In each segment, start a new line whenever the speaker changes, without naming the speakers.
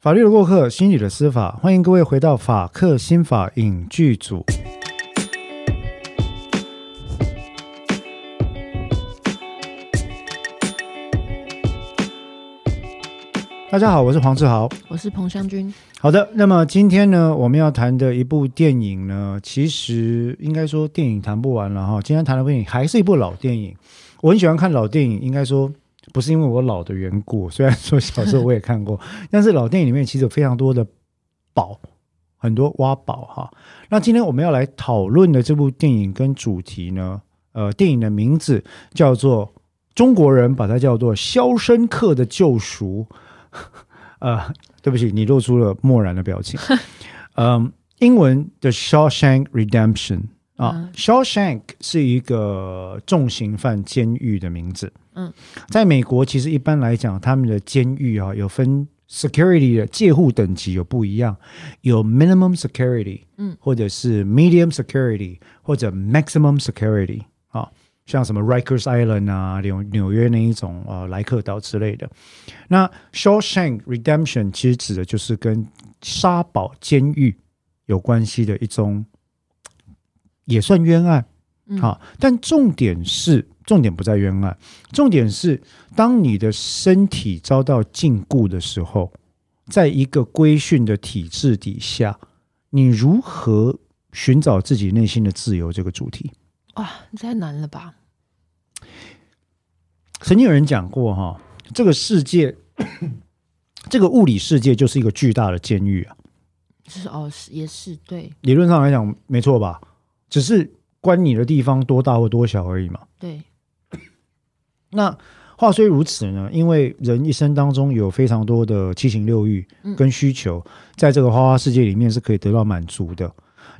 法律的过客，心理的司法，欢迎各位回到法客新法影剧组。大家好，我是黄志豪。
我是彭湘君。
好的，那么今天呢，我们要谈的一部电影呢，其实应该说电影谈不完了哈。今天谈的电影还是一部老电影。我很喜欢看老电影，应该说不是因为我老的缘故，虽然说小时候我也看过，但是老电影里面其实有非常多的宝，很多挖宝哈。那今天我们要来讨论的这部电影跟主题呢，呃，电影的名字叫做中国人把它叫做《肖申克的救赎》。呃，对不起，你露出了漠然的表情。嗯，英文的《Shawshank Redemption》啊，《Shawshank》是一个重刑犯监狱的名字。嗯，在美国，其实一般来讲，他们的监狱啊有分 security 的介护等级有不一样，有 minimum security，嗯，或者是 medium security，或者 maximum security 啊。像什么 Rikers Island 啊，纽纽约那一种呃莱克岛之类的。那 Shawshank Redemption 其实指的就是跟沙堡监狱有关系的一种，也算冤案啊。但重点是，重点不在冤案，重点是当你的身体遭到禁锢的时候，在一个规训的体制底下，你如何寻找自己内心的自由？这个主题。
哇，太难了吧！
曾经有人讲过，哈，这个世界，这个物理世界就是一个巨大的监狱啊。
是哦，是也是对。
理论上来讲，没错吧？只是关你的地方多大或多小而已嘛。
对。
那话虽如此呢，因为人一生当中有非常多的七情六欲跟需求，在这个花花世界里面是可以得到满足的。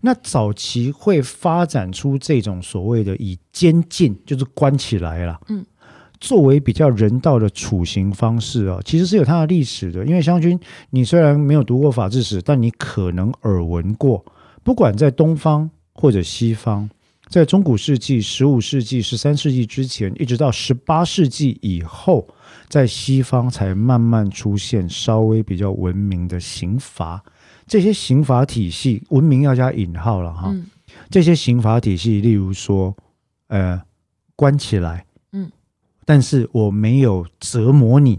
那早期会发展出这种所谓的以监禁，就是关起来了，嗯。作为比较人道的处刑方式啊，其实是有它的历史的。因为湘君，你虽然没有读过法治史，但你可能耳闻过。不管在东方或者西方，在中古世纪、十五世纪、十三世纪之前，一直到十八世纪以后，在西方才慢慢出现稍微比较文明的刑罚。这些刑罚体系，文明要加引号了哈。这些刑罚体系，例如说，呃，关起来。嗯但是我没有折磨你，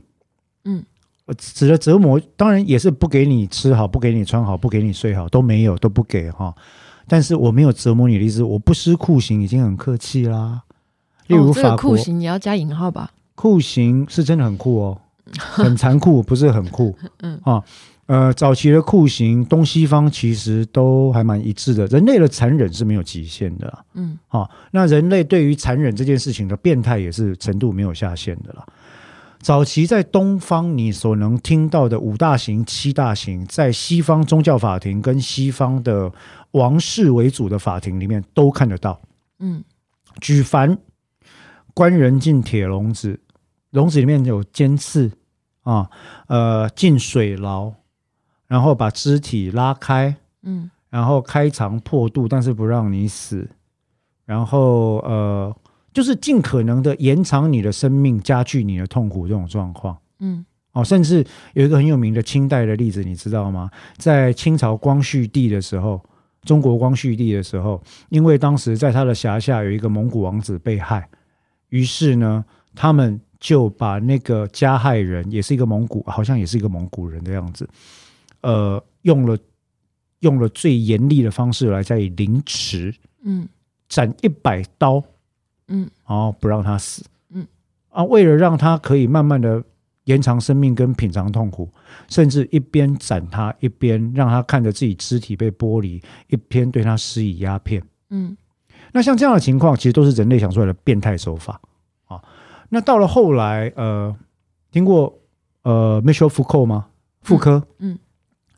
嗯，我指的折磨当然也是不给你吃好，不给你穿好，不给你睡好，都没有都不给哈。但是我没有折磨你的意思，我不施酷刑已经很客气啦。例如法
酷刑，你要加引号吧？
酷刑是真的很酷哦，很残酷，不是很酷，嗯啊。呃，早期的酷刑，东西方其实都还蛮一致的。人类的残忍是没有极限的，嗯，好，那人类对于残忍这件事情的变态也是程度没有下限的了。早期在东方，你所能听到的五大刑、七大刑，在西方宗教法庭跟西方的王室为主的法庭里面都看得到。嗯，举凡官人进铁笼子，笼子里面有尖刺啊，呃，进水牢。然后把肢体拉开，嗯，然后开肠破肚，但是不让你死，然后呃，就是尽可能的延长你的生命，加剧你的痛苦这种状况，嗯，哦，甚至有一个很有名的清代的例子，你知道吗？在清朝光绪帝的时候，中国光绪帝的时候，因为当时在他的辖下有一个蒙古王子被害，于是呢，他们就把那个加害人，也是一个蒙古，好像也是一个蒙古人的样子。呃，用了用了最严厉的方式来加以凌迟，嗯，斩一百刀，嗯，然后不让他死，嗯，啊，为了让他可以慢慢的延长生命跟品尝痛苦，甚至一边斩他一边让他看着自己肢体被剥离，一边对他施以鸦片，嗯，那像这样的情况，其实都是人类想出来的变态手法啊。那到了后来，呃，听过呃 Michel Foucault 吗？妇科，嗯。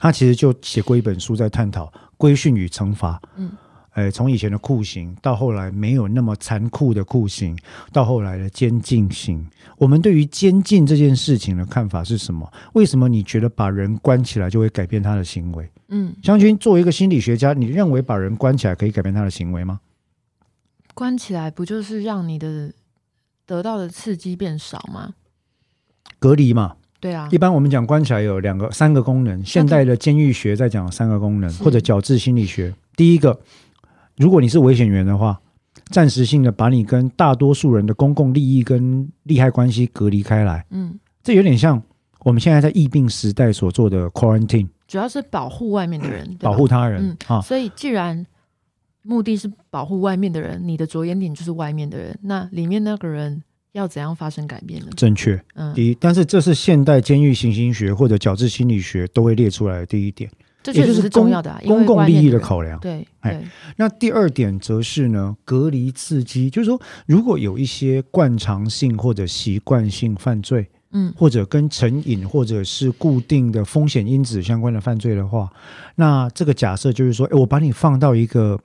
他其实就写过一本书，在探讨规训与惩罚。嗯，哎，从以前的酷刑，到后来没有那么残酷的酷刑，到后来的监禁刑。我们对于监禁这件事情的看法是什么？为什么你觉得把人关起来就会改变他的行为？嗯，湘君作为一个心理学家，你认为把人关起来可以改变他的行为吗？
关起来不就是让你的得到的刺激变少吗？
隔离嘛。
对啊
一，般我们讲关起来有两个、三个功能，现代的监狱学在讲三个功能，或者矫治心理学。第一个，如果你是危险源的话，暂时性的把你跟大多数人的公共利益跟利害关系隔离开来，
嗯，
这有点像我们现在在疫病时代所做的 quarantine，
主要是保护外面的人，
保护他人
嗯
啊。
所以既然目的是保护外面的人，你的着眼点就是外面的人，那里面那个人要怎样发生改变呢？
正确，
嗯，
第一，但是这是现代监狱行刑学或者矫治心理学都会列出来的第一点，
这确实是
也就是公
重要的、
公共利益
的
考量。
对
哎，那第二点则是呢，隔离刺激，就是说，如果有一些惯常性或者习惯性犯罪，
嗯。
或者跟成瘾或者是固定的风险因子相关的犯罪的话，那这个假设就是说，诶我把你放到一个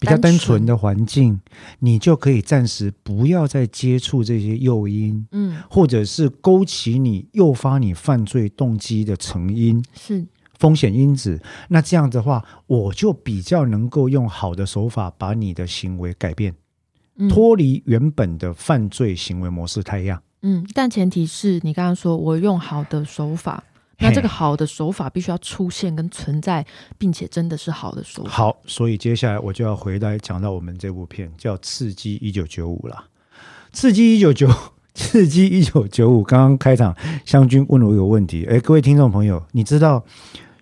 比较单
纯
的环境，你就可以暂时不要再接触这些诱因，
嗯，
或者是勾起你诱发你犯罪动机的成因。
是
风险因子，那这样的话，我就比较能够用好的手法把你的行为改变，
嗯
脱离原本的犯罪行为模式太阳。
嗯，但前提是你刚刚说我用好的手法，那这个好的手法必须要出现跟存在，并且真的是好的手法。
好，所以接下来我就要回来讲到我们这部片叫《刺激一九九五》了，《刺激一九九》。刺激一九九五，刚刚开场，湘军问了我一个问题，哎，各位听众朋友，你知道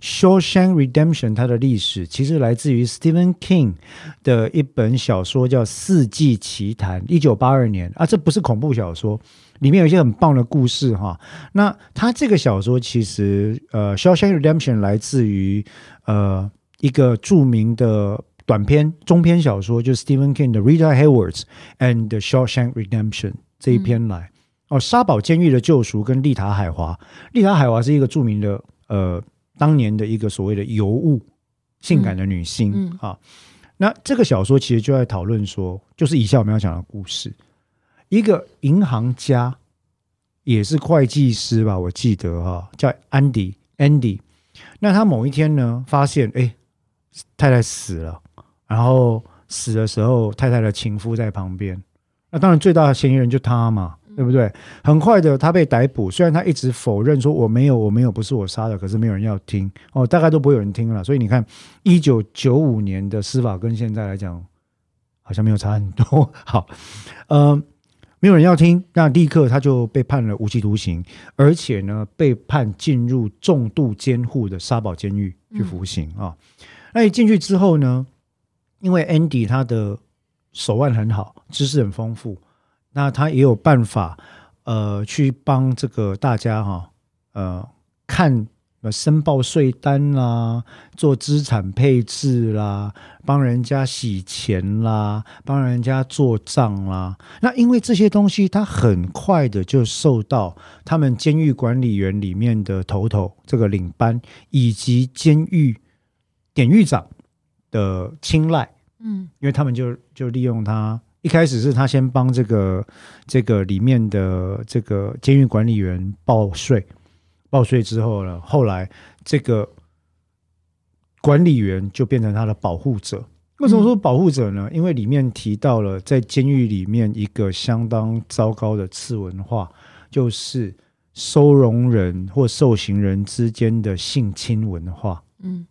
《Shawshank Redemption》它的历史其实来自于 Stephen King 的一本小说叫《四季奇谭》，一九八二年啊，这不是恐怖小说，里面有一些很棒的故事哈。那他这个小说其实呃，《Shawshank Redemption》来自于呃一个著名的短篇中篇小说，就是 Stephen King 的《Rita Hayworth and the Shawshank Redemption》这一篇来。哦，沙堡监狱的救赎跟丽塔海华，丽塔海华是一个著名的呃当年的一个所谓的尤物性感的女星、
嗯
啊。那这个小说其实就在讨论说，就是以下我们要讲的故事，一个银行家也是会计师吧，我记得哈、叫安迪 Andy。那他某一天呢，发现哎太太死了，然后死的时候太太的情夫在旁边，那当然最大的嫌疑人就他嘛，对不对？很快的他被逮捕，虽然他一直否认说我没有我没有不是我杀的，可是没有人要听哦，大概都不会有人听了。所以你看，一九九五年的司法跟现在来讲好像没有差很多。好，呃。没有人要听，那立刻他就被判了无期徒刑，而且呢，被判进入重度监护的沙堡监狱去服刑啊。那一进去之后呢，因为 Andy 他的手腕很好，知识很丰富，那他也有办法，呃，去帮这个大家哈、呃，看呃申报税单啦，做资产配置啦，帮人家洗钱啦，帮人家做账啦。那因为这些东西，他很快的就受到他们监狱管理员里面的头头这个领班以及监狱典狱长的青睐。
嗯
因为他们就就利用他，一开始是他先帮这个这个里面的这个监狱管理员报税，报税之后呢，后来这个管理员就变成他的保护者。为什么说保护者呢？因为里面提到了在监狱里面一个相当糟糕的次文化，就是收容人或受刑人之间的性侵文化。
嗯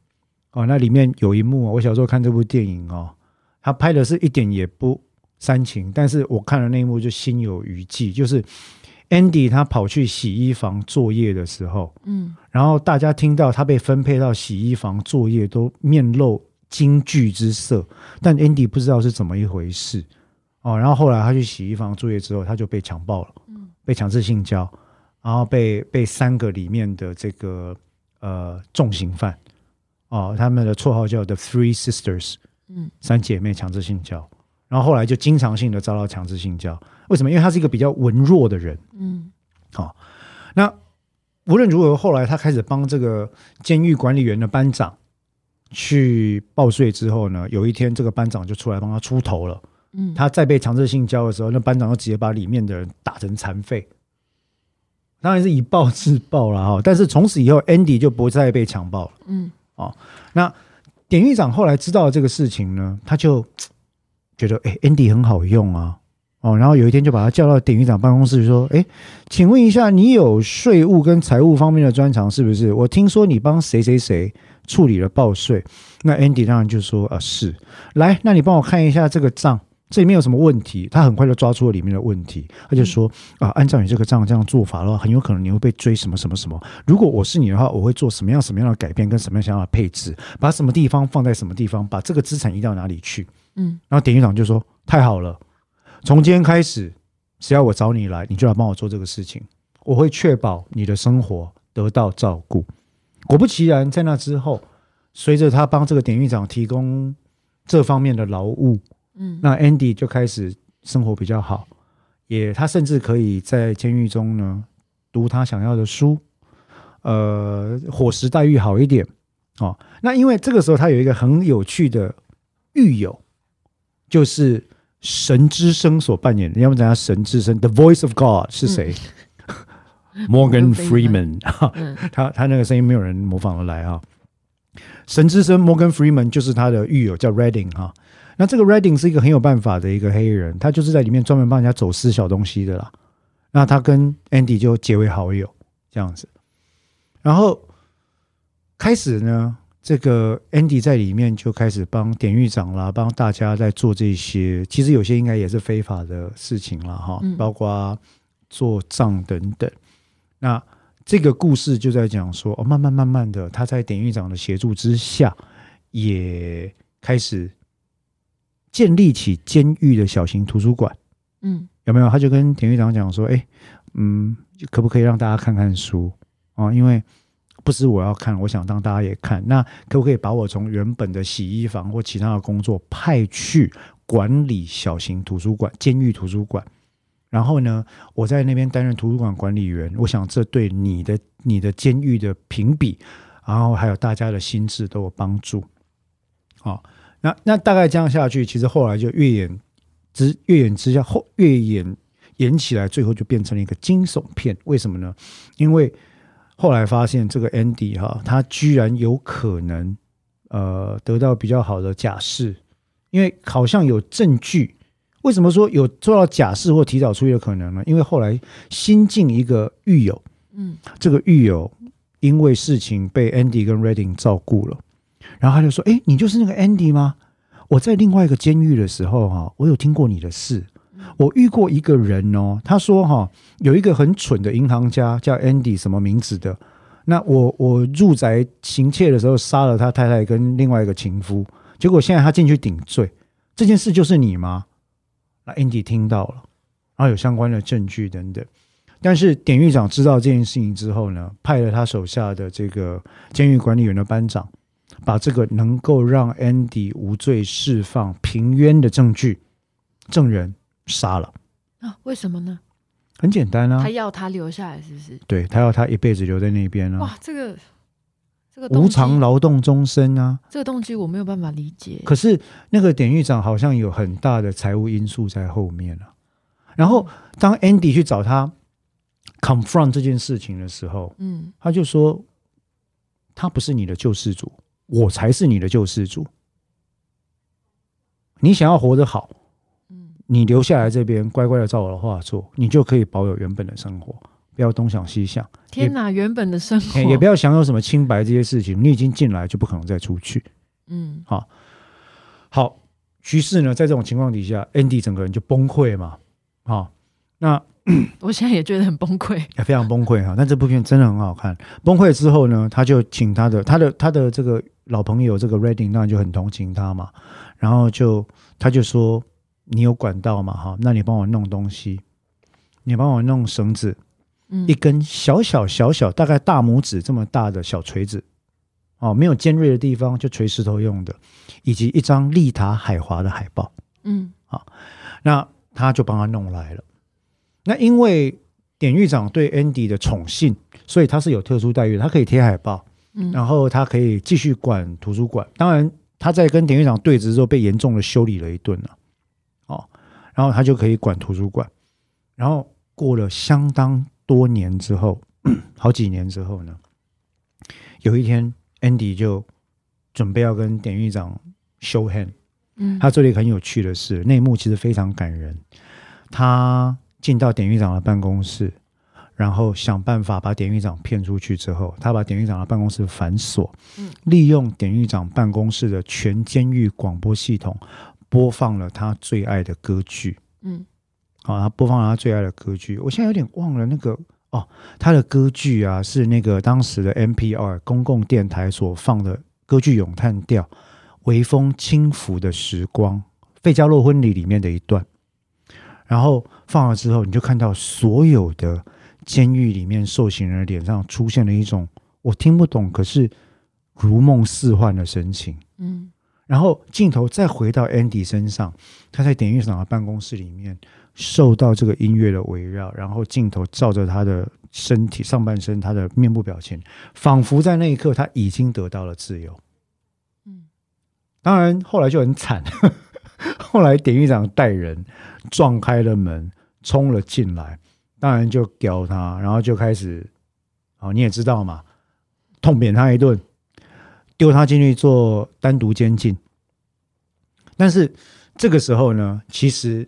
哦，那里面有一幕啊，我小时候看这部电影哦，他拍的是一点也不煽情，但是我看了那一幕就心有余悸，就是 Andy 他跑去洗衣房作业的时候，
嗯。
然后大家听到他被分配到洗衣房作业，都面露惊惧之色，但 Andy 不知道是怎么一回事。哦，然后后来他去洗衣房作业之后，他就被强暴了，
嗯。
被强制性交，然后被被三个里面的这个呃重刑犯。哦，他们的绰号叫 The Three Sisters，
嗯
三姐妹强制性交，然后后来就经常性的遭到强制性交，为什么？因为他是一个比较文弱的人，
嗯好
那无论如何，后来他开始帮这个监狱管理员的班长去报税之后呢，有一天这个班长就出来帮他出头了。
嗯，
他再被强制性交的时候，那班长就直接把里面的人打成残废。当然是以暴制暴了哈，但是从此以后，Andy 就不再被强暴了。
嗯
那典狱长后来知道了这个事情呢，他就 觉得哎、诶 a n d y 很好用啊，哦，然后有一天就把他叫到典狱长办公室说：“哎，请问一下，你有税务跟财务方面的专长是不是？我听说你帮谁谁谁处理了报税。”那 Andy 当然就说：“啊，是。来，那你帮我看一下这个账，这里面有什么问题？”他很快就抓住了里面的问题，他就说：“啊，按照你这个账这样做法的话，很有可能你会被追什么什么什么。如果我是你的话，我会做什么样什么样的改变，跟什么样什么样的配置，把什么地方放在什么地方，把这个资产移到哪里去？”嗯，然后典狱长就说：“太好了。”从今天开始，只要我找你来，你就来帮我做这个事情。我会确保你的生活得到照顾。果不其然，在那之后，随着他帮这个典狱长提供这方面的劳务，嗯，那 Andy 就开始生活比较好，也他甚至可以在监狱中呢读他想要的书，呃，伙食待遇好一点哦。那因为这个时候他有一个很有趣的狱友，就是。神之声所扮演的，要不讲下神之声，The Voice of God 是谁？Morgan Freeman，他他那个声音没有人模仿得来啊。神之声 Morgan Freeman 就是他的狱友叫 Redding 哈。那这个 Redding 是一个很有办法的一个黑人，他就是在里面专门帮人家走私小东西的啦。那他跟 Andy 就结为好友这样子，然后开始呢。这个 Andy 在里面就开始帮典狱长啦，帮大家在做这些，其实有些应该也是非法的事情了哈，包括做账等等。那这个故事就在讲说，哦，慢慢慢慢的，他在典狱长的协助之下，也开始建立起监狱的小型图书馆。嗯，有没有？他就跟典狱长讲说，哎，嗯，可不可以让大家看看书啊？因为不是我要看，我想让大家也看。那可不可以把我从原本的洗衣房或其他的工作派去管理小型图书馆、监狱图书馆？然后呢，我在那边担任图书馆管理员。我想这对你的、你的监狱的评比，然后还有大家的心智都有帮助。好，那那大概这样下去，其实后来就越演之越演之下，后越演演起来，最后就变成了一个惊悚片。为什么呢？因为后来发现这个 Andy 哈，他居然有可能呃得到比较好的假释，因为好像有证据。为什么说有做到假释或提早出狱的可能呢？因为后来新进一个狱友，嗯，这个狱友因为事情被 Andy 跟 Redding 照顾了，然后他就说：“哎，你就是那个 Andy 吗？我在另外一个监狱的时候哈，我有听过你的事。”我遇过一个人哦，他说哈，有一个很蠢的银行家叫 Andy，什么名字的？那我我入宅行窃的时候杀了他太太跟另外一个情夫，结果现在他进去顶罪，这件事就是你吗？那 Andy 听到了，然后有相关的证据等等，但是典狱长知道这件事情之后呢，派了他手下的这个监狱管理员的班长，把这个能够让 Andy 无罪释放平冤的证据证人。杀了
啊？为什么呢？
很简单啊，
他要他留下来，是不是？
对他要他一辈子留在那边啊！
哇，这个这
个无偿劳动终身啊！
这个动机我没有办法理解。
可是那个典狱长好像有很大的财务因素在后面啊。然后当 Andy 去找他 confront 这件事情的时候，嗯，他就说他不是你的救世主，我才是你的救世主。你想要活得好。你留下来这边乖乖的照我的话做，你就可以保有原本的生活，不要东想西想。
天哪，原本的生 活
也不要想有什么清白这些事情。你已经进来，就不可能再出去。嗯，好，好。于是呢，在这种情况底下，Andy 整个人就崩溃嘛。好，那
我现在也觉得很崩溃，
也非常崩溃哈。但这部片真的很好看。崩溃之后呢，他就请他的他的他的这个老朋友这个 Reading，当然就很同情他嘛。然后就他就说。你有管道嘛？哈，那你帮我弄东西，你帮我弄绳子，嗯一根小小小小，大概大拇指这么大的小锤子，哦，没有尖锐的地方，就锤石头用的，以及一张丽塔海华的海报，嗯，好，那他就帮他弄来了。那因为典狱长对 Andy 的宠幸，所以他是有特殊待遇，他可以贴海报，嗯，然后他可以继续管图书馆。当然，他在跟典狱长对峙之后，被严重的修理了一顿了。哦然后他就可以管图书馆。然后过了相当多年之后，好几年之后呢，有一天，Andy 就准备要跟典狱长 show hand。嗯，他做了一个很有趣的事，内幕其实非常感人。他进到典狱长的办公室，然后想办法把典狱长骗出去之后，他把典狱长的办公室反锁，利用典狱长办公室的全监狱广播系统播放了他最爱的歌剧。嗯，好，他播放了他最爱的歌剧。我现在有点忘了那个哦，他的歌剧啊是那个当时的 NPR 公共电台所放的歌剧咏叹调《微风轻拂的时光》，费加洛婚礼里面的一段。然后放了之后，你就看到所有的监狱里面受刑人的脸上出现了一种我听不懂，可是如梦似幻的神情。嗯，然后镜头再回到 Andy 身上，他在典狱长的办公室里面受到这个音乐的围绕，然后镜头照着他的身体上半身，他的面部表情，仿佛在那一刻他已经得到了自由。嗯，当然后来就很惨。后来典狱长带人撞开了门，冲了进来，当然就屌他，然后就开始，哦，你也知道嘛，痛扁他一顿，丢他进去做单独监禁。但是这个时候呢，其实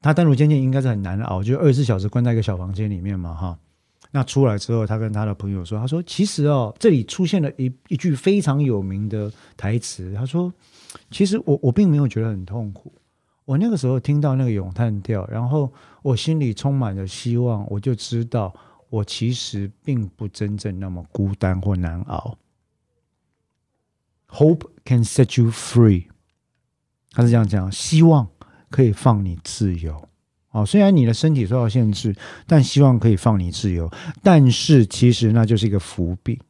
他单独监禁应该是很难熬，就二十四小时关在一个小房间里面嘛，哈。那出来之后，他跟他的朋友说：“他说，其实哦，这里出现了一一句非常有名的台词。他说，其实我我并没有觉得很痛苦。我那个时候听到那个咏叹调，然后我心里充满了希望，我就知道我其实并不真正那么孤单或难熬。Hope can set you free。他是这样讲，希望可以放你自由。”哦，虽然你的身体受到限制，但希望可以放你自由。但是其实那就是一个伏笔。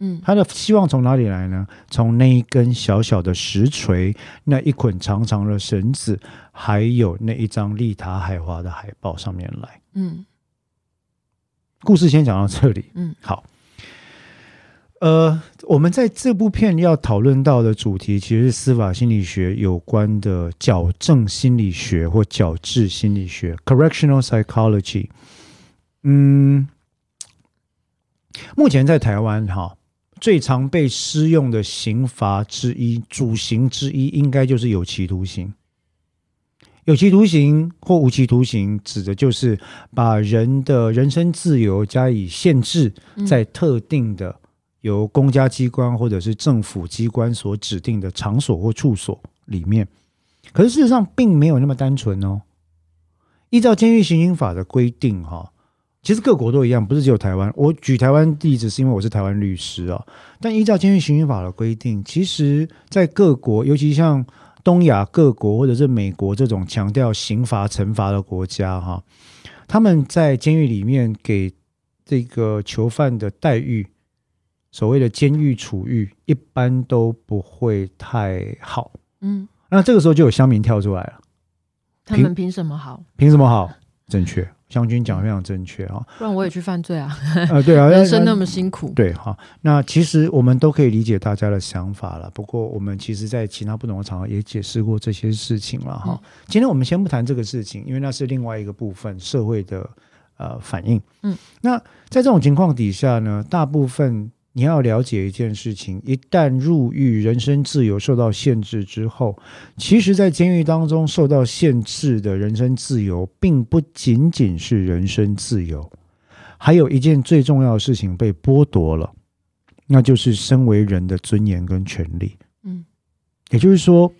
嗯，他的希望从哪里来呢？从那一根小小的石锤，那一捆长长的绳子，还有那一张丽塔海华的海报上面来。嗯，故事先讲到这里。嗯，好。呃，我们在这部片要讨论到的主题，其实是司法心理学有关的矫正心理学或矫治心理学 （correctional psychology）。嗯，目前在台湾哈，最常被施用的刑罚之一、主刑之一，应该就是有期徒刑。有期徒刑或无期徒刑，指的就是把人的人身自由加以限制，在特定的。由公家机关或者是政府机关所指定的场所或处所里面，可是事实上并没有那么单纯哦。依照监狱刑刑法的规定，哈，其实各国都一样，不是只有台湾。我举台湾例子是因为我是台湾律师啊。但依照监狱刑刑法的规定，其实在各国，尤其像东亚各国或者是美国这种强调刑罚惩罚的国家，哈，他们在监狱里面给这个囚犯的待遇。所谓的监狱处遇一般都不会太好，嗯，那这个时候就有乡民跳出来了，
他们凭什么好？
凭什么好？正确，湘军讲的非常正确啊，
不然我也去犯罪啊，
呃，对啊，
人生那么辛苦，
对哈。那其实我们都可以理解大家的想法了，不过我们其实在其他不同的场合也解释过这些事情了哈。今天我们先不谈这个事情，因为那是另外一个部分社会的呃反应，嗯，那在这种情况底下呢，大部分。你要了解一件事情：一旦入狱，人身自由受到限制之后，其实，在监狱当中受到限制的人身自由，并不仅仅是人身自由，还有一件最重要的事情被剥夺了，那就是身为人的尊严跟权利。嗯，也就是说，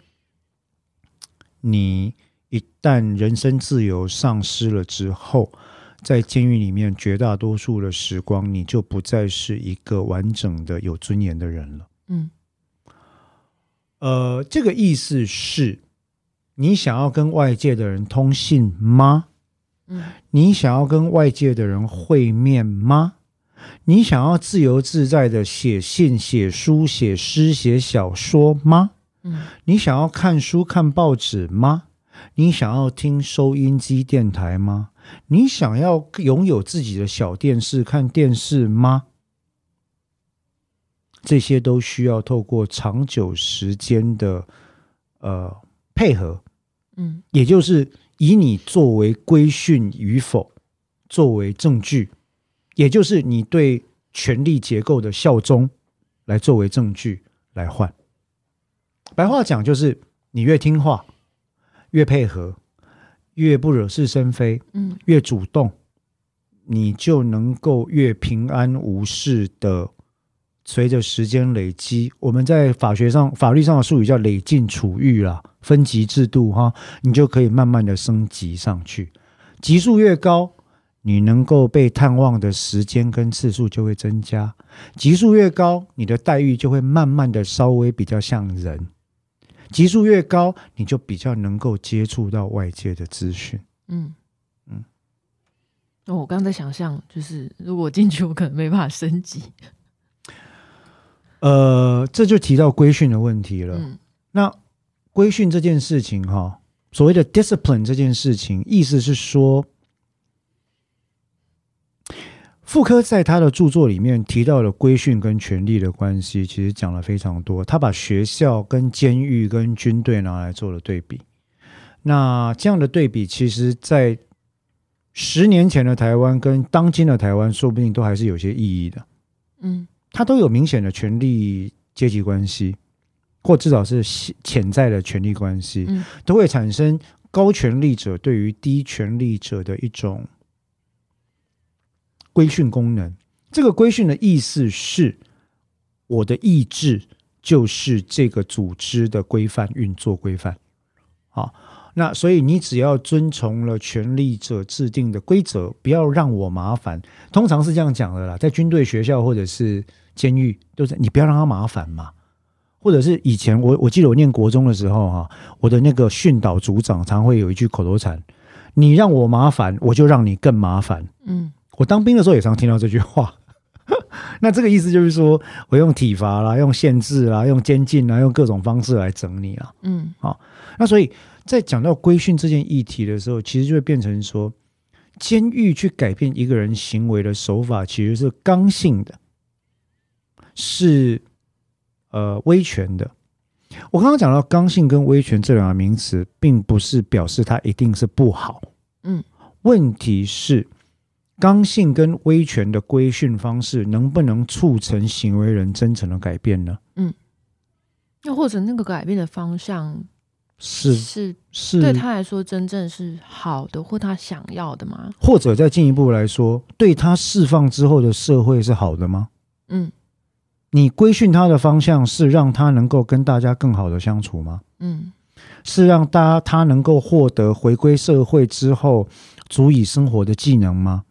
你一旦人身自由丧失了之后。在监狱里面，绝大多数的时光，你就不再是一个完整的、有尊严的人了。嗯，呃，这个意思是，你想要跟外界的人通信吗？嗯，你想要跟外界的人会面吗？你想要自由自在的写信、写书、写诗、写小说吗？嗯，你想要看书、看报纸吗？你想要听收音机、电台吗？你想要拥有自己的小电视看电视吗？这些都需要透过长久时间的呃配合，嗯，也就是以你作为规训与否作为证据，也就是你对权力结构的效忠来作为证据来换。白话讲就是，你越听话，越配合。越不惹是生非，
嗯
越主动，你就能够越平安无事的。随着时间累积，我们在法学上、法律上的术语叫累进处遇啦，分级制度哈，你就可以慢慢的升级上去，级数越高，你能够被探望的时间跟次数就会增加，级数越高，你的待遇就会慢慢的稍微比较像人，级数越高，你就比较能够接触到外界的资讯。
嗯
嗯
哦，我刚在想象，就是如果进去，我可能没办法升级。
呃，这就提到规训的问题了。
嗯
那规训这件事情，哈，所谓的 discipline 这件事情，意思是说，妇科在他的著作里面提到了规训跟权力的关系，其实讲了非常多。他把学校、跟监狱、跟军队拿来做了对比。那这样的对比，其实在十年前的台湾跟当今的台湾，说不定都还是有些意义的。
嗯
它都有明显的权力阶级关系，或至少是潜潜在的权力关系，
嗯
都会产生高权力者对于低权力者的一种规训功能。这个规训的意思是，我的意志就是这个组织的规范运作规范。好，那所以你只要遵从了权力者制定的规则，不要让我麻烦。通常是这样讲的啦，在军队、学校或者是监狱，都是你不要让他麻烦嘛。或者是以前我我记得我念国中的时候哈、我的那个训导组长常会有一句口头禅：“你让我麻烦，我就让你更麻烦。”
嗯
我当兵的时候也常听到这句话。那这个意思就是说，我用体罚啦，用限制啦，用监禁啦，用各种方式来整你啦。
嗯好
那所以在讲到规训这件议题的时候，其实就会变成说，监狱去改变一个人行为的手法，其实是刚性的，是呃威权的。我刚刚讲到刚性跟威权这两个名词，并不是表示它一定是不好。
嗯，
问题是刚性跟威权的规训方式能不能促成行为人真诚的改变呢？
嗯又或者那个改变的方向
是
是
是
对他来说真正是好的，或他想要的吗？
或者再进一步来说，对他释放之后的社会是好的吗？
嗯
你规训他的方向是让他能够跟大家更好的相处吗？
嗯
是让大家他能够获得回归社会之后足以生活的技能吗？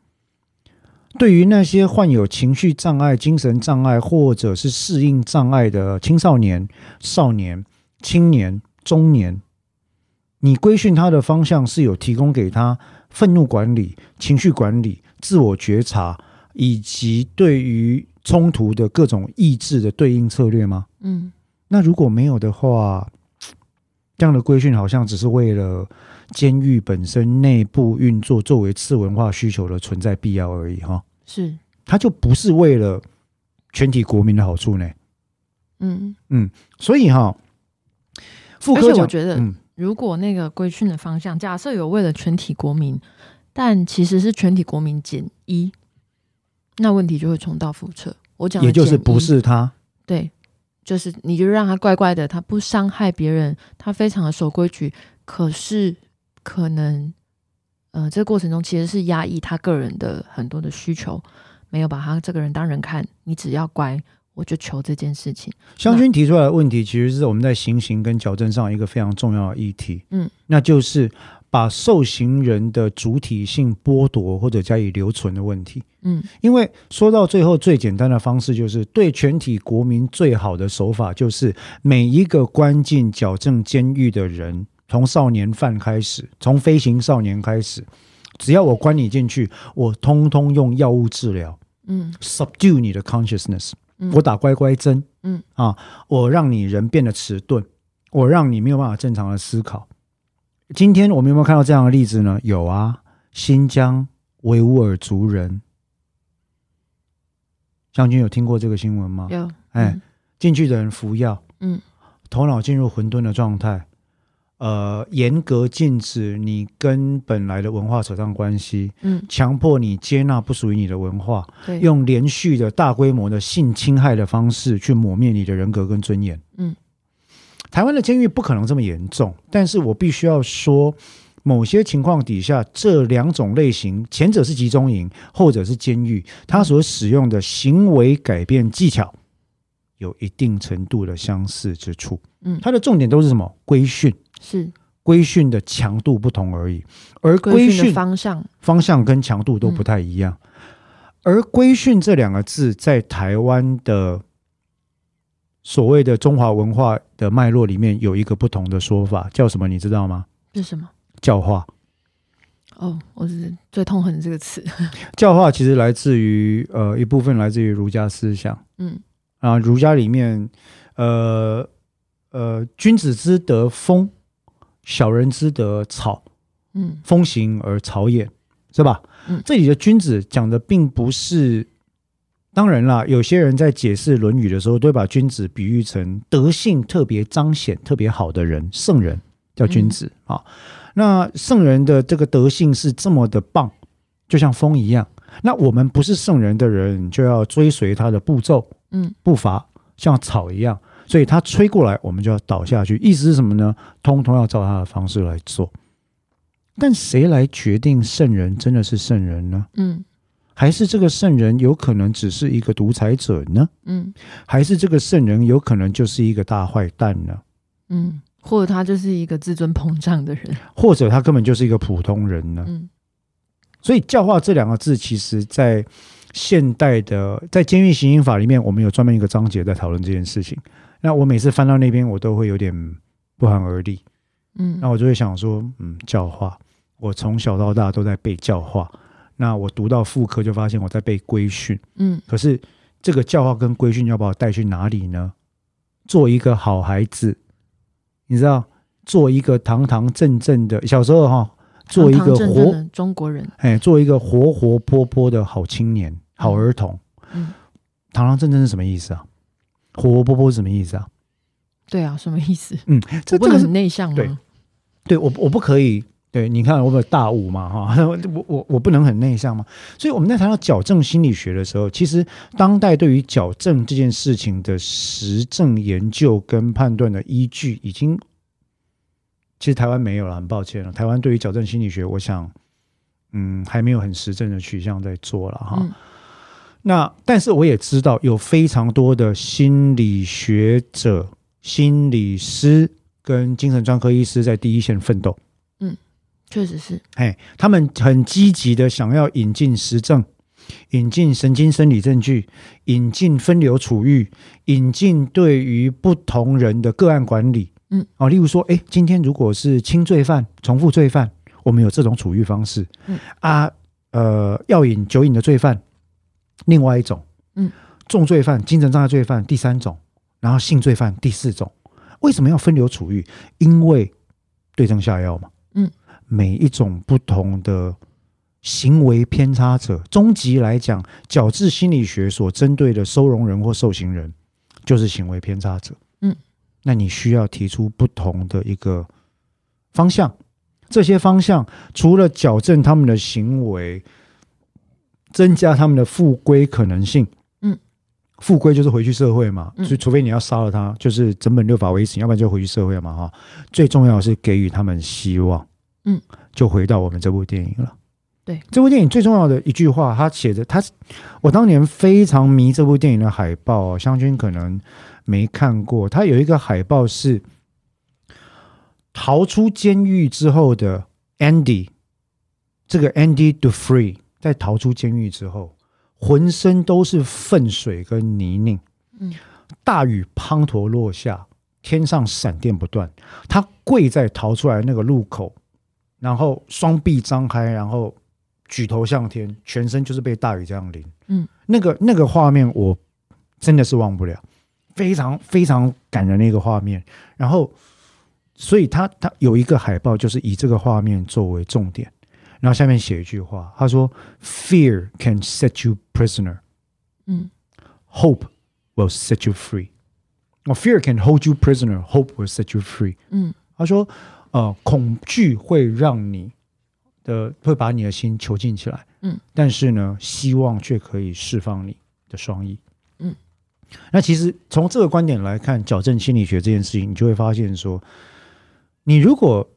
对于那些患有情绪障碍、精神障碍或者是适应障碍的青少年、少年、青年、中年，你规训他的方向是有提供给他愤怒管理、情绪管理、自我觉察，以及对于冲突的各种意志的对应策略吗？
嗯
那如果没有的话，这样的规训好像只是为了监狱本身内部运作作为次文化需求的存在必要而已哈，
是。
它就不是为了全体国民的好处呢。
嗯。
嗯，所以哈，妇
而且我觉得
嗯，
如果那个规训的方向，假设有为了全体国民，但其实是全体国民减一，那问题就会重蹈覆辙。我讲的
也就是不是他，
对，就是你就让他乖乖的，他不伤害别人，他非常的守规矩，可是可能呃，这个过程中其实是压抑他个人的很多的需求，没有把他这个人当人看，你只要乖，我就求这件事情。
湘军提出来的问题，其实是我们在行刑跟矫正上一个非常重要的议题，
嗯，
那就是把受刑人的主体性剥夺或者加以留存的问题。
嗯
因为说到最后，最简单的方式就是对全体国民最好的手法，就是每一个关进矫正监狱的人，从少年犯开始，从飞行少年开始，只要我关你进去，我通通用药物治疗
嗯
，subdue 你的 consciousness，
嗯
我打乖乖针，
嗯
啊，我让你人变得迟钝，我让你没有办法正常的思考。今天我们有没有看到这样的例子呢？有啊，新疆维吾尔族人。将军有听过这个新闻吗？
有
哎，进去的人服药，
嗯
头脑进入混沌的状态，呃，严格禁止你跟本来的文化扯上关系，
嗯
强迫你接纳不属于你的文化，
对
用连续的大规模的性侵害的方式去抹灭你的人格跟尊严。
嗯，
台湾的监狱不可能这么严重，但是我必须要说，某些情况底下，这两种类型，前者是集中营，后者是监狱，它所使用的行为改变技巧有一定程度的相似之处。
嗯
它的重点都是什么？规训，
是
规训的强度不同而已，而
规训方向，
方向跟强度都不太一样。而规训这两个字，在台湾的所谓的中华文化的脉络里面，有一个不同的说法，叫什么？你知道吗？
是什么？
教化。
哦，我是最痛恨这个词。
教化其实来自于呃一部分来自于儒家思想
嗯
啊，儒家里面呃呃君子之德风，小人之德草，
嗯
风行而草偃，是吧？
嗯
这里的君子讲的并不是，当然啦，有些人在解释《论语》的时候，都会把君子比喻成德性特别彰显、特别好的人，圣人叫君子、
嗯
啊。那圣人的这个德性是这么的棒，就像风一样。那我们不是圣人的人，就要追随他的步骤
嗯
步伐，像草一样。所以他吹过来，我们就要倒下去。意思是什么呢？通通要照他的方式来做。但谁来决定圣人真的是圣人呢？
嗯
还是这个圣人有可能只是一个独裁者呢？
嗯
还是这个圣人有可能就是一个大坏蛋呢？
嗯，或者他就是一个自尊膨胀的人。
或者他根本就是一个普通人呢？
嗯
所以教化这两个字，其实在现代的在监狱行刑法里面，我们有专门一个章节在讨论这件事情。那我每次翻到那边，我都会有点不寒而栗。
嗯
那我就会想说，嗯，教化，我从小到大都在被教化。那我读到副科，就发现我在被规训。
嗯
可是这个教化跟规训要把我带去哪里呢？做一个好孩子，你知道，做一个堂堂正正的小时候哈，做一个活
中国人。
哎，做一个活活泼泼的好青年、好儿童。
嗯，
堂堂正正是什么意思啊？活活泼泼是什么意思啊？
对啊，什么意思？
嗯，这
不能很内向
对
吗？
对我我不可以。对，你看我有大五嘛哈，我我我不能很内向嘛，所以我们在谈到矫正心理学的时候，其实当代对于矫正这件事情的实证研究跟判断的依据，已经其实台湾没有了，很抱歉了。台湾对于矫正心理学，我想嗯还没有很实证的取向在做了哈。
嗯
那但是我也知道有非常多的心理学者、心理师跟精神专科医师在第一线奋斗。
确实是。
哎，他们很积极的想要引进实证，引进神经生理证据，引进分流处遇，引进对于不同人的个案管理。
嗯，
哦，例如说，哎，今天如果是轻罪犯、重复罪犯，我们有这种处遇方式。
嗯
啊，呃，药瘾、酒瘾的罪犯，另外一种。
嗯，
重罪犯、精神障碍罪犯第三种，然后性罪犯第四种。为什么要分流处遇？因为对症下药嘛。
嗯，
每一种不同的行为偏差者，终极来讲，矫治心理学所针对的收容人或受刑人，就是行为偏差者。
嗯，
那你需要提出不同的一个方向，这些方向除了矫正他们的行为，增加他们的复归可能性。
嗯，
复归就是回去社会嘛，
嗯
所以除非你要杀了他，就是整本六法为刑，要不然就回去社会嘛哈。最重要的是给予他们希望。
嗯，
就回到我们这部电影了。
对，
这部电影最重要的一句话，他写的，他我当年非常迷这部电影的海报、哦，湘君可能没看过。他有一个海报是逃出监狱之后的 Andy，这个 Andy Dufresne 在逃出监狱之后，浑身都是粪水跟泥泞，
嗯，
大雨滂沱落下，天上闪电不断，他跪在逃出来那个路口，然后双臂张开，然后举头向天，全身就是被大雨这样淋。
嗯，
那个那个画面我真的是忘不了，非常非常感人的一个画面。然后，所以他他有一个海报，就是以这个画面作为重点，然后下面写一句话，他说：“Fear can set you prisoner,
嗯
hope will set you free。”哦，Fear can hold you prisoner, hope will set you free。
嗯
他说，呃，恐惧会让你的会把你的心囚禁起来，
嗯，
但是呢，希望却可以释放你的双翼，
嗯。
那其实从这个观点来看，矫正心理学这件事情，你就会发现说，你如果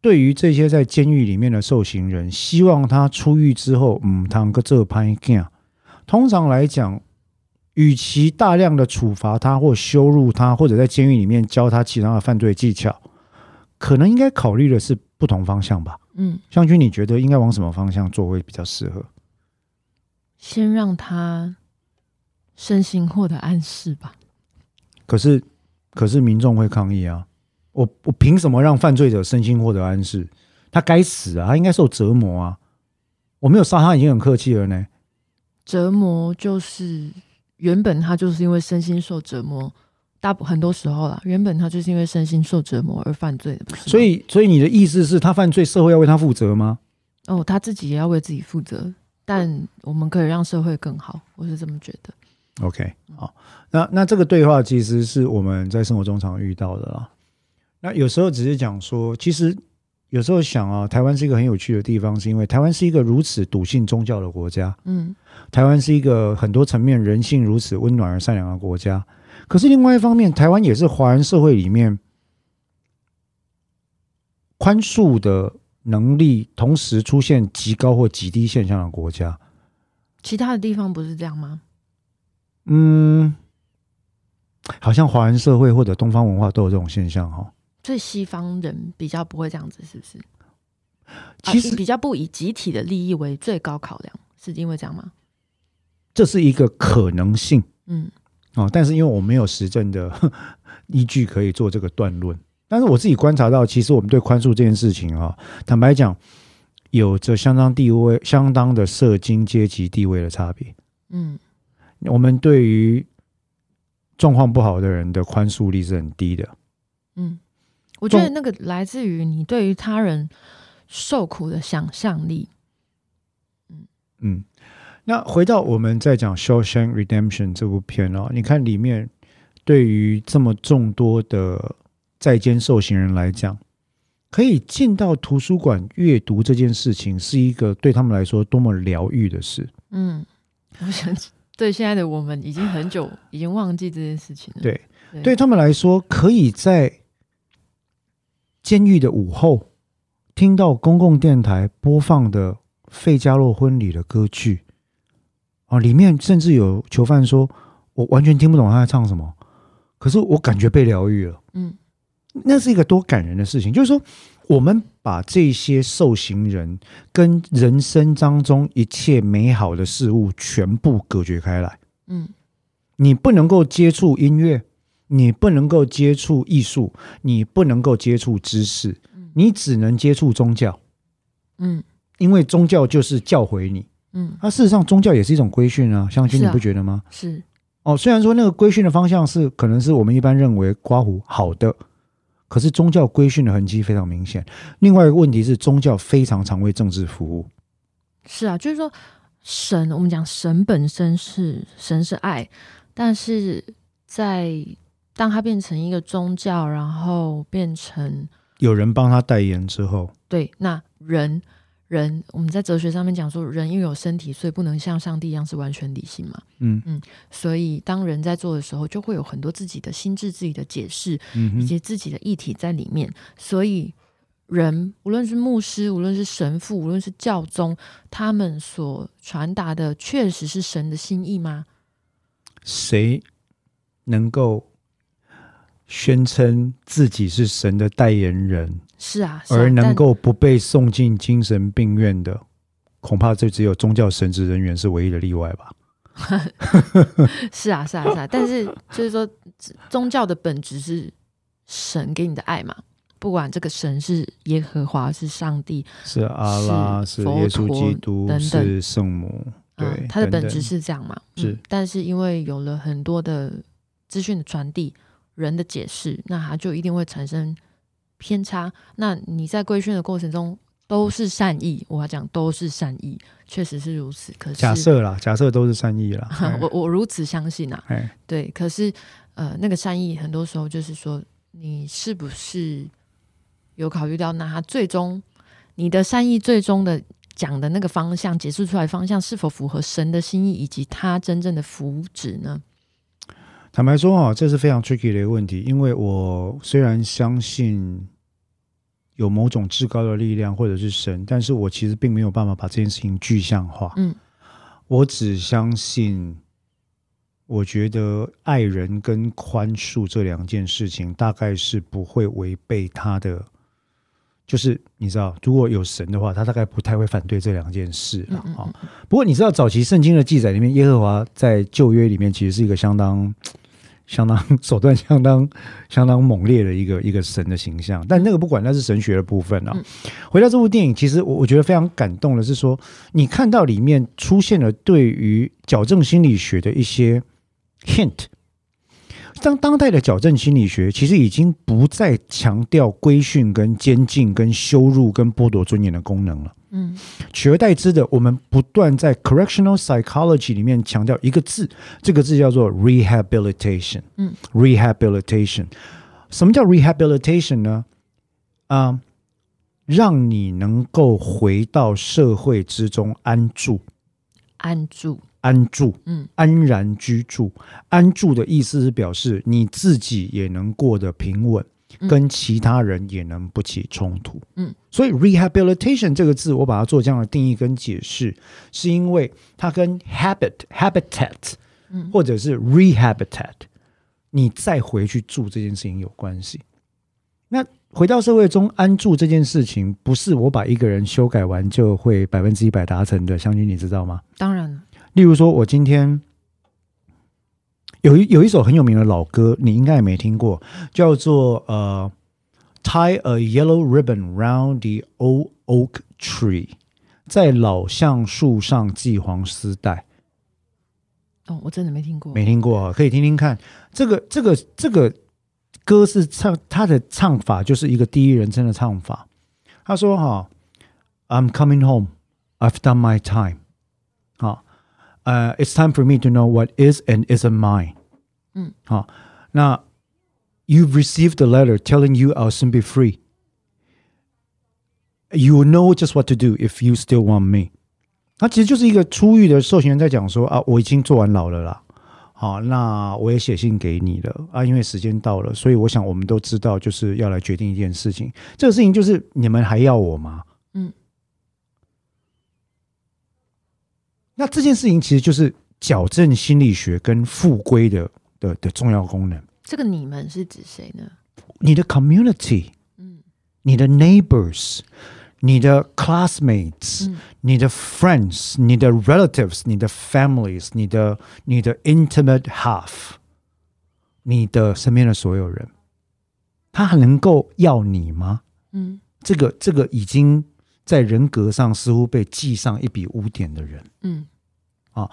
对于这些在监狱里面的受刑人，希望他出狱之后，嗯，当个这拍镜。通常来讲，与其大量的处罚他或羞辱他，或者在监狱里面教他其他的犯罪技巧，可能应该考虑的是不同方向吧。
嗯，
湘君，你觉得应该往什么方向做会比较适合？
先让他身心获得暗示吧。
可是，可是民众会抗议啊！我我凭什么让犯罪者身心获得暗示？他该死啊！他应该受折磨啊！我没有杀他，已经很客气了呢。
折磨就是原本他就是因为身心受折磨，大很多时候啦，原本他就是因为身心受折磨而犯罪的，不是？
所以，所以你的意思是他犯罪，社会要为他负责吗？
哦，他自己也要为自己负责，但我们可以让社会更好，我是这么觉得。
OK，好，那那这个对话其实是我们在生活中常遇到的啦。那有时候只是讲说，其实有时候想啊，台湾是一个很有趣的地方，是因为台湾是一个如此笃信宗教的国家。
嗯，
台湾是一个很多层面人性如此温暖而善良的国家。可是另外一方面，台湾也是华人社会里面宽恕的能力同时出现极高或极低现象的国家。
其他的地方不是这样吗？
嗯，好像华人社会或者东方文化都有这种现象哈。
所以西方人比较不会这样子，是不是？
其实
比较不以集体的利益为最高考量，是因为这样吗？
这是一个可能性，
嗯，
哦，但是因为我没有实证的 依据可以做这个断论，但是我自己观察到，其实我们对宽恕这件事情啊，坦白讲，有着相当地位、相当的社经阶级地位的差别。
嗯，
我们对于状况不好的人的宽恕力是很低的。
嗯，我觉得那个来自于你对于他人受苦的想象力。
嗯嗯。那回到我们在讲《Shawshank Redemption》这部片哦，你看里面对于这么众多的在监受刑人来讲，可以进到图书馆阅读这件事情，是一个对他们来说多么疗愈的事。
嗯，我想对现在的我们已经很久 已经忘记这件事情了。
对，对他们来说，可以在监狱的午后听到公共电台播放的《费加洛婚礼》的歌剧。啊，里面甚至有囚犯说：“我完全听不懂他在唱什么，可是我感觉被疗愈了。”
嗯，
那是一个多感人的事情。就是说，我们把这些受刑人跟人生当中一切美好的事物全部隔绝开来。
嗯，
你不能够接触音乐，你不能够接触艺术，你不能够接触知识，你只能接触宗教。
嗯，
因为宗教就是教诲你。
嗯，
那事实上宗教也是一种规训啊，相信你不觉得吗？
是
哦，虽然说那个规训的方向是可能是我们一般认为刮胡好的，可是宗教规训的痕迹非常明显。另外一个问题是，宗教非常常为政治服务。
是啊，就是说神，我们讲神本身是神是爱，但是在当它变成一个宗教，然后变成
有人帮他代言之后，
对，那人。人，我们在哲学上面讲说，人因为有身体，所以不能像上帝一样是完全理性嘛。
嗯
嗯，所以当人在做的时候，就会有很多自己的心智、自己的解释，以及自己的议题在里面。所以，人无论是牧师，无论是神父，无论是教宗，他们所传达的，确实是神的心意吗？
谁能够？宣称自己是神的代言人，
是啊，
而能够不被送进精神病院的，恐怕就只有宗教神职人员是唯一的例外吧。
是啊，是啊，是啊，但是就是说，宗教的本质是神给你的爱嘛，不管这个神是耶和华，是上帝，
是阿拉，是耶稣基督，
等等，
是圣母，对，
他的本质是这样嘛？
是，
但是因为有了很多的资讯的传递。人的解释，那他就一定会产生偏差。那你在规训的过程中都是善意，我要讲都是善意，确实是如此。可是
假设啦，假设都是善意啦，
我我如此相信啊。对，可是呃，那个善意很多时候就是说，你是不是有考虑到，那他最终你的善意最终的讲的那个方向，解释出来方向是否符合神的心意，以及他真正的福祉呢？
坦白说啊，这是非常 tricky 的一个问题，因为我虽然相信有某种至高的力量或者是神，但是我其实并没有办法把这件事情具象化。
嗯，
我只相信，我觉得爱人跟宽恕这两件事情，大概是不会违背他的。就是你知道，如果有神的话，他大概不太会反对这两件事了啊。不过你知道，早期圣经的记载里面，耶和华在旧约里面其实是一个相当。相当手段相当相当猛烈的一个一个神的形象，但那个不管那是神学的部分啊。回到这部电影，其实我我觉得非常感动的是说，你看到里面出现了对于矫正心理学的一些 hint。当当代的矫正心理学其实已经不再强调规训、跟监禁、跟羞辱、跟剥夺尊严的功能了。嗯，取而代之的，我们不断在 correctional psychology 里面强调一个字，这个字叫做 rehabilitation。嗯，rehabilitation，什么叫 rehabilitation 呢？啊，让你能够回到社会之中安住，
安住，
安住，嗯，安然居住。安住的意思是表示你自己也能过得平稳。跟其他人也能不起冲突，嗯，所以 rehabilitation 这个字，我把它做这样的定义跟解释，是因为它跟 habit habitat，嗯，或者是 rehabitat，你再回去住这件事情有关系。那回到社会中安住这件事情，不是我把一个人修改完就会百分之一百达成的，相君你知道吗？
当然了，
例如说我今天。有一有一首很有名的老歌，你应该也没听过，叫做呃，Tie a yellow ribbon round the old oak tree，在老橡树上系黄丝带。
哦，我真的没听过，
没听过，可以听听看。这个这个这个歌是唱，他的唱法就是一个第一人称的唱法。他说：“哈，I'm coming home, I've done my time。” 好。呃，It's time for me to know what is and isn't mine。嗯，好，那 You've received a letter telling you I'll soon be free. You will know just what to do if you still want me。那其实就是一个出狱的受刑人在讲说啊，我已经坐完牢了啦。好，那我也写信给你了啊，因为时间到了，所以我想我们都知道，就是要来决定一件事情。这个事情就是你们还要我吗？嗯。 那这件事情其实就是矫正心理学跟复归的的的重要功能。
这个你们是指谁呢？
你的 community，嗯，你的 neighbors，你的 classmates，你的 friends，你的 relatives，你的 families，你的你的 intimate half，你的身边的所有人，他还能够要你吗？嗯，这个这个已经。在人格上似乎被记上一笔污点的人，嗯，啊，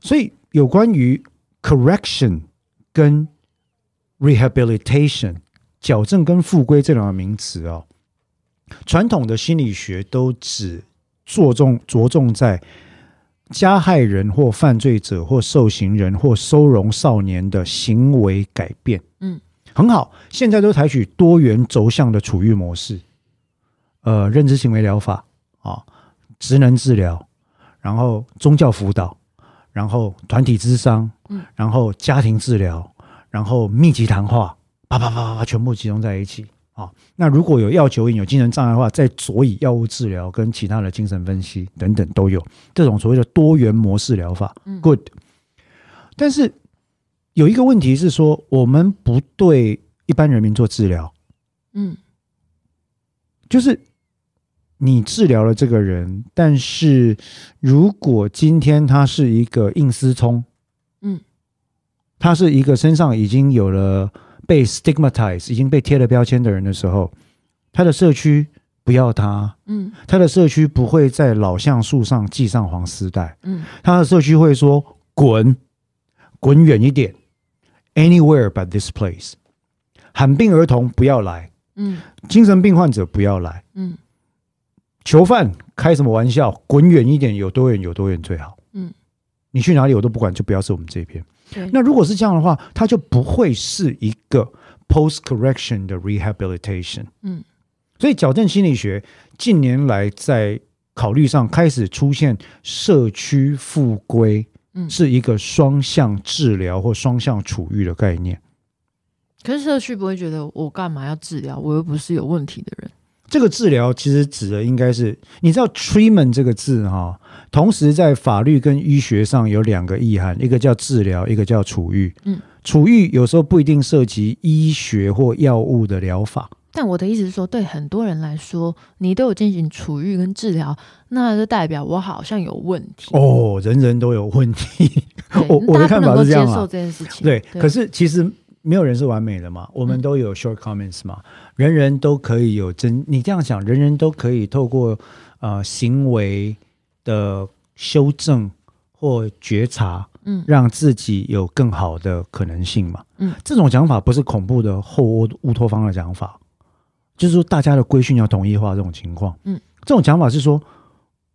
所以有关于 correction 跟 rehabilitation 矫正跟复归这两个名词哦，传统的心理学都只着重着重在加害人或犯罪者或受刑人或收容少年的行为改变，嗯，很好，现在都采取多元轴向的处遇模式。呃，认知行为疗法啊，职能治疗，然后宗教辅导，然后团体智商，嗯，然后家庭治疗，然后密集谈话，啪啪啪啪啪，全部集中在一起啊。那如果有药酒瘾、有精神障碍的话，再佐以药物治疗跟其他的精神分析等等都有这种所谓的多元模式疗法。Good，但是有一个问题是说，我们不对一般人民做治疗，嗯，就是。你治疗了这个人，但是如果今天他是一个硬思聪，嗯，他是一个身上已经有了被 stigmatize 已经被贴了标签的人的时候，他的社区不要他，嗯，他的社区不会在老橡树上系上黄丝带，嗯，他的社区会说滚，滚远一点，anywhere but this place，罕病儿童不要来，嗯，精神病患者不要来，嗯。囚犯开什么玩笑？滚远一点，有多远有多远最好。嗯，你去哪里我都不管，就不要是我们这边。那如果是这样的话，它就不会是一个 post correction 的 rehabilitation。嗯，所以矫正心理学近年来在考虑上开始出现社区复归，嗯，是一个双向治疗或双向处遇的概念。
可是社区不会觉得我干嘛要治疗？我又不是有问题的人。
这个治疗其实指的应该是，你知道 treatment 这个字哈，同时在法律跟医学上有两个意涵，一个叫治疗，一个叫处愈。
嗯，
处愈有时候不一定涉及医学或药物的疗法。
但我的意思是说，对很多人来说，你都有进行处愈跟治疗，那就代表我好像有问题。
哦，人人都有问题。我我的看法是这样啊
接受。这件事情。
对，可是其实没有人是完美的嘛，我们都有 shortcomings 嘛，人人都可以有真。你这样想，人人都可以透过呃行为的修正或觉察，
嗯
让自己有更好的可能性嘛。
嗯，
这种讲法不是恐怖的后乌乌托邦的讲法，就是说大家的规训要统一化这种情况。
嗯，
这种讲法是说。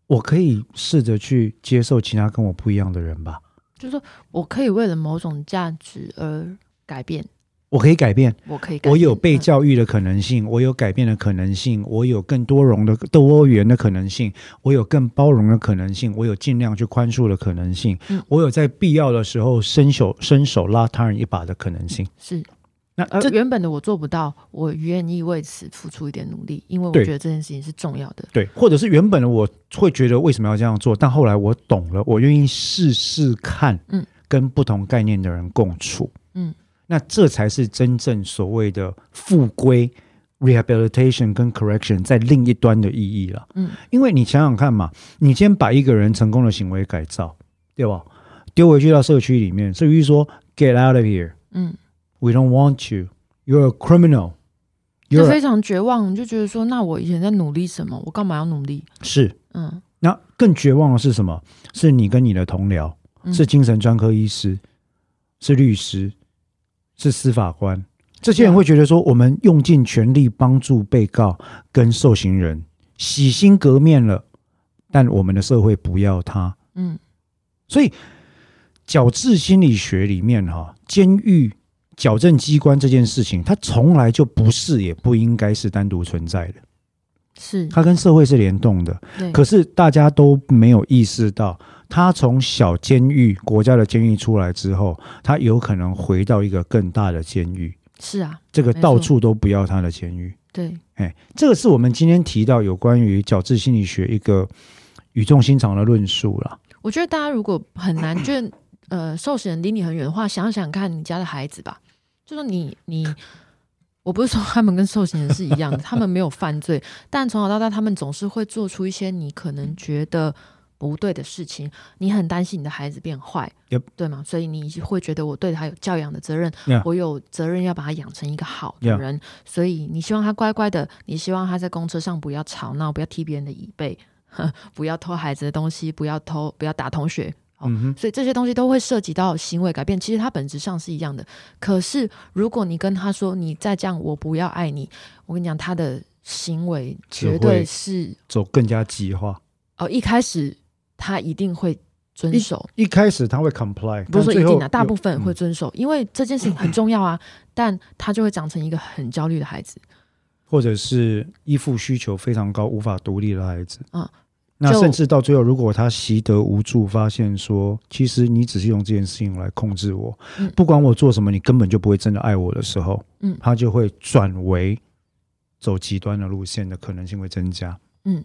我可以试着去接受其他跟我不一样的人吧，
就是说我可以为了某种价值而改变，
我可以改变，
我可以改变，
我有被
嗯
教育的可能性，我有改变的可能性，我有更多容的多元的可能性，我有更包容的可能性，我有尽量去宽恕的可能性，
嗯。
我有在必要的时候伸手伸手拉他人一把的可能性。
是。而
那这
原本的我做不到，我愿意为此付出一点努力，因为我觉得这件事情是重要的。
对，或者是原本的我会觉得为什么要这样做，但后来我懂了，我愿意试试看，
嗯，
跟不同概念的人共处，
嗯，
那这才是真正所谓的复归 rehabilitation 跟 correction 在另一端的意义了。
嗯，
因为你想想看嘛，你今天把一个人成功的行为改造，对吧？丢回去到社区里面，至于说 get out of here。
嗯
，We don't want you. You're a criminal.
就非常绝望，就觉得说，那我以前在努力什么？我干嘛要努力？
是。
嗯，
那更绝望的是什么？是你跟你的同僚，
嗯
是精神专科医师，是律师，是司法官。这些人会觉得说，我们用尽全力帮助被告跟受刑人洗心革面了，但我们的社会不要他。
嗯，
所以，矫治心理学里面哈，监狱矫正机关这件事情，它从来就不是，也不应该是单独存在的，
是，
它跟社会是联动的。
对，
可是大家都没有意识到，他从小监狱、国家的监狱出来之后，他有可能回到一个更大的监狱，
是啊，
这个到处都不要他的监狱。
对，
哎，这个是我们今天提到有关于矫治心理学一个语重心长的论述了。
我觉得大家如果很难，就呃，受刑人离你很远的话，想想看你家的孩子吧，就说你你。我不是说他们跟受刑人是一样的，他们没有犯罪，但从小到大，他们总是会做出一些你可能觉得不对的事情。你很担心你的孩子变坏
Yep
对吗？所以你会觉得我对他有教养的责任
Yeah
我有责任要把他养成一个好的人。所以你希望他乖乖的，你希望他在公车上不要吵闹，不要踢别人的椅背，不要偷孩子的东西，不要偷，不要打同学。哦
嗯哼，
所以这些东西都会涉及到行为改变，其实它本质上是一样的。可是如果你跟他说你再这样，我不要爱你，我跟你讲，他的行为绝对是
走更加极化。
哦，一开始他一定会遵守，
一开始他会 comply，
不是说一定啊，大部分会
嗯
遵守，因为这件事情很重要啊。但他就会长成一个很焦虑的孩子。
或者是依附需求非常高、无法独立的孩子。
嗯就
那甚至到最后，如果他习得无助，发现说，其实你只是用这件事情来控制我，
嗯
不管我做什么，你根本就不会真的爱我的时候，
嗯
他就会转为走极端的路线的可能性会增加。
嗯，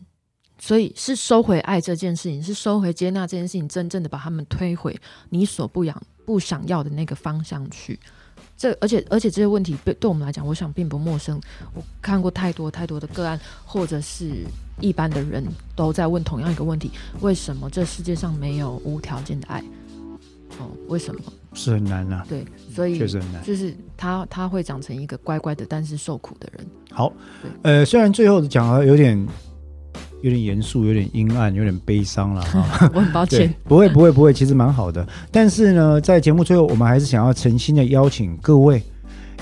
所以是收回爱这件事情，是收回接纳这件事情，真正的把他们推回你所不养不想要的那个方向去。这而且而且这些问题对对我们来讲，我想并不陌生。我看过太多太多的个案，或者是一般的人都在问同样一个问题：为什么这世界上没有无条件的爱？哦，为什么？
是很难呐、
对，所以
确实很难。
就是他他会长成一个乖乖的，但是受苦的人。
好，呃，虽然最后讲了有点有点严肃，有点阴暗，有点悲伤了 哈。
我很抱歉。，
不会不会不会，其实蛮好的。但是呢，在节目最后，我们还是想要诚心的邀请各位，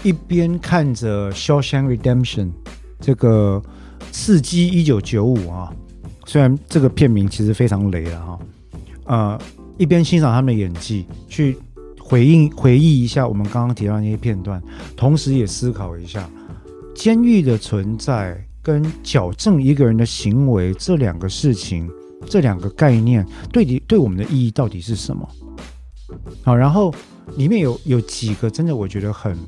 一边看着《Shawshank Redemption》这个刺激一九九五啊，虽然这个片名其实非常雷了哈，呃，一边欣赏他们的演技，去回应回忆一下我们刚刚提到那些片段，同时也思考一下监狱的存在跟矫正一个人的行为这两个事情。这两个概念对你对我们的意义到底是什么？好，然后里面有有几个真的我觉得很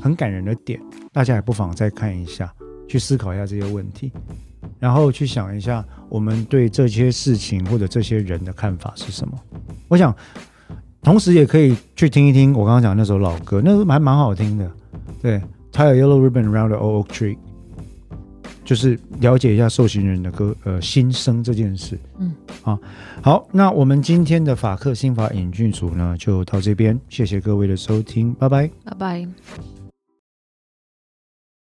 很感人的点，大家也不妨再看一下。去思考一下这些问题，然后去想一下我们对这些事情或者这些人的看法是什么。我想，同时也可以去听一听我刚刚讲那首老歌，那还蛮好听的。对它有 yellow ribbon round the old oak tree，就是了解一下受刑人的歌呃心声这件事。嗯，啊，好，那我们今天的法克新法影剧组呢就到这边，谢谢各位的收听，拜拜，
拜拜。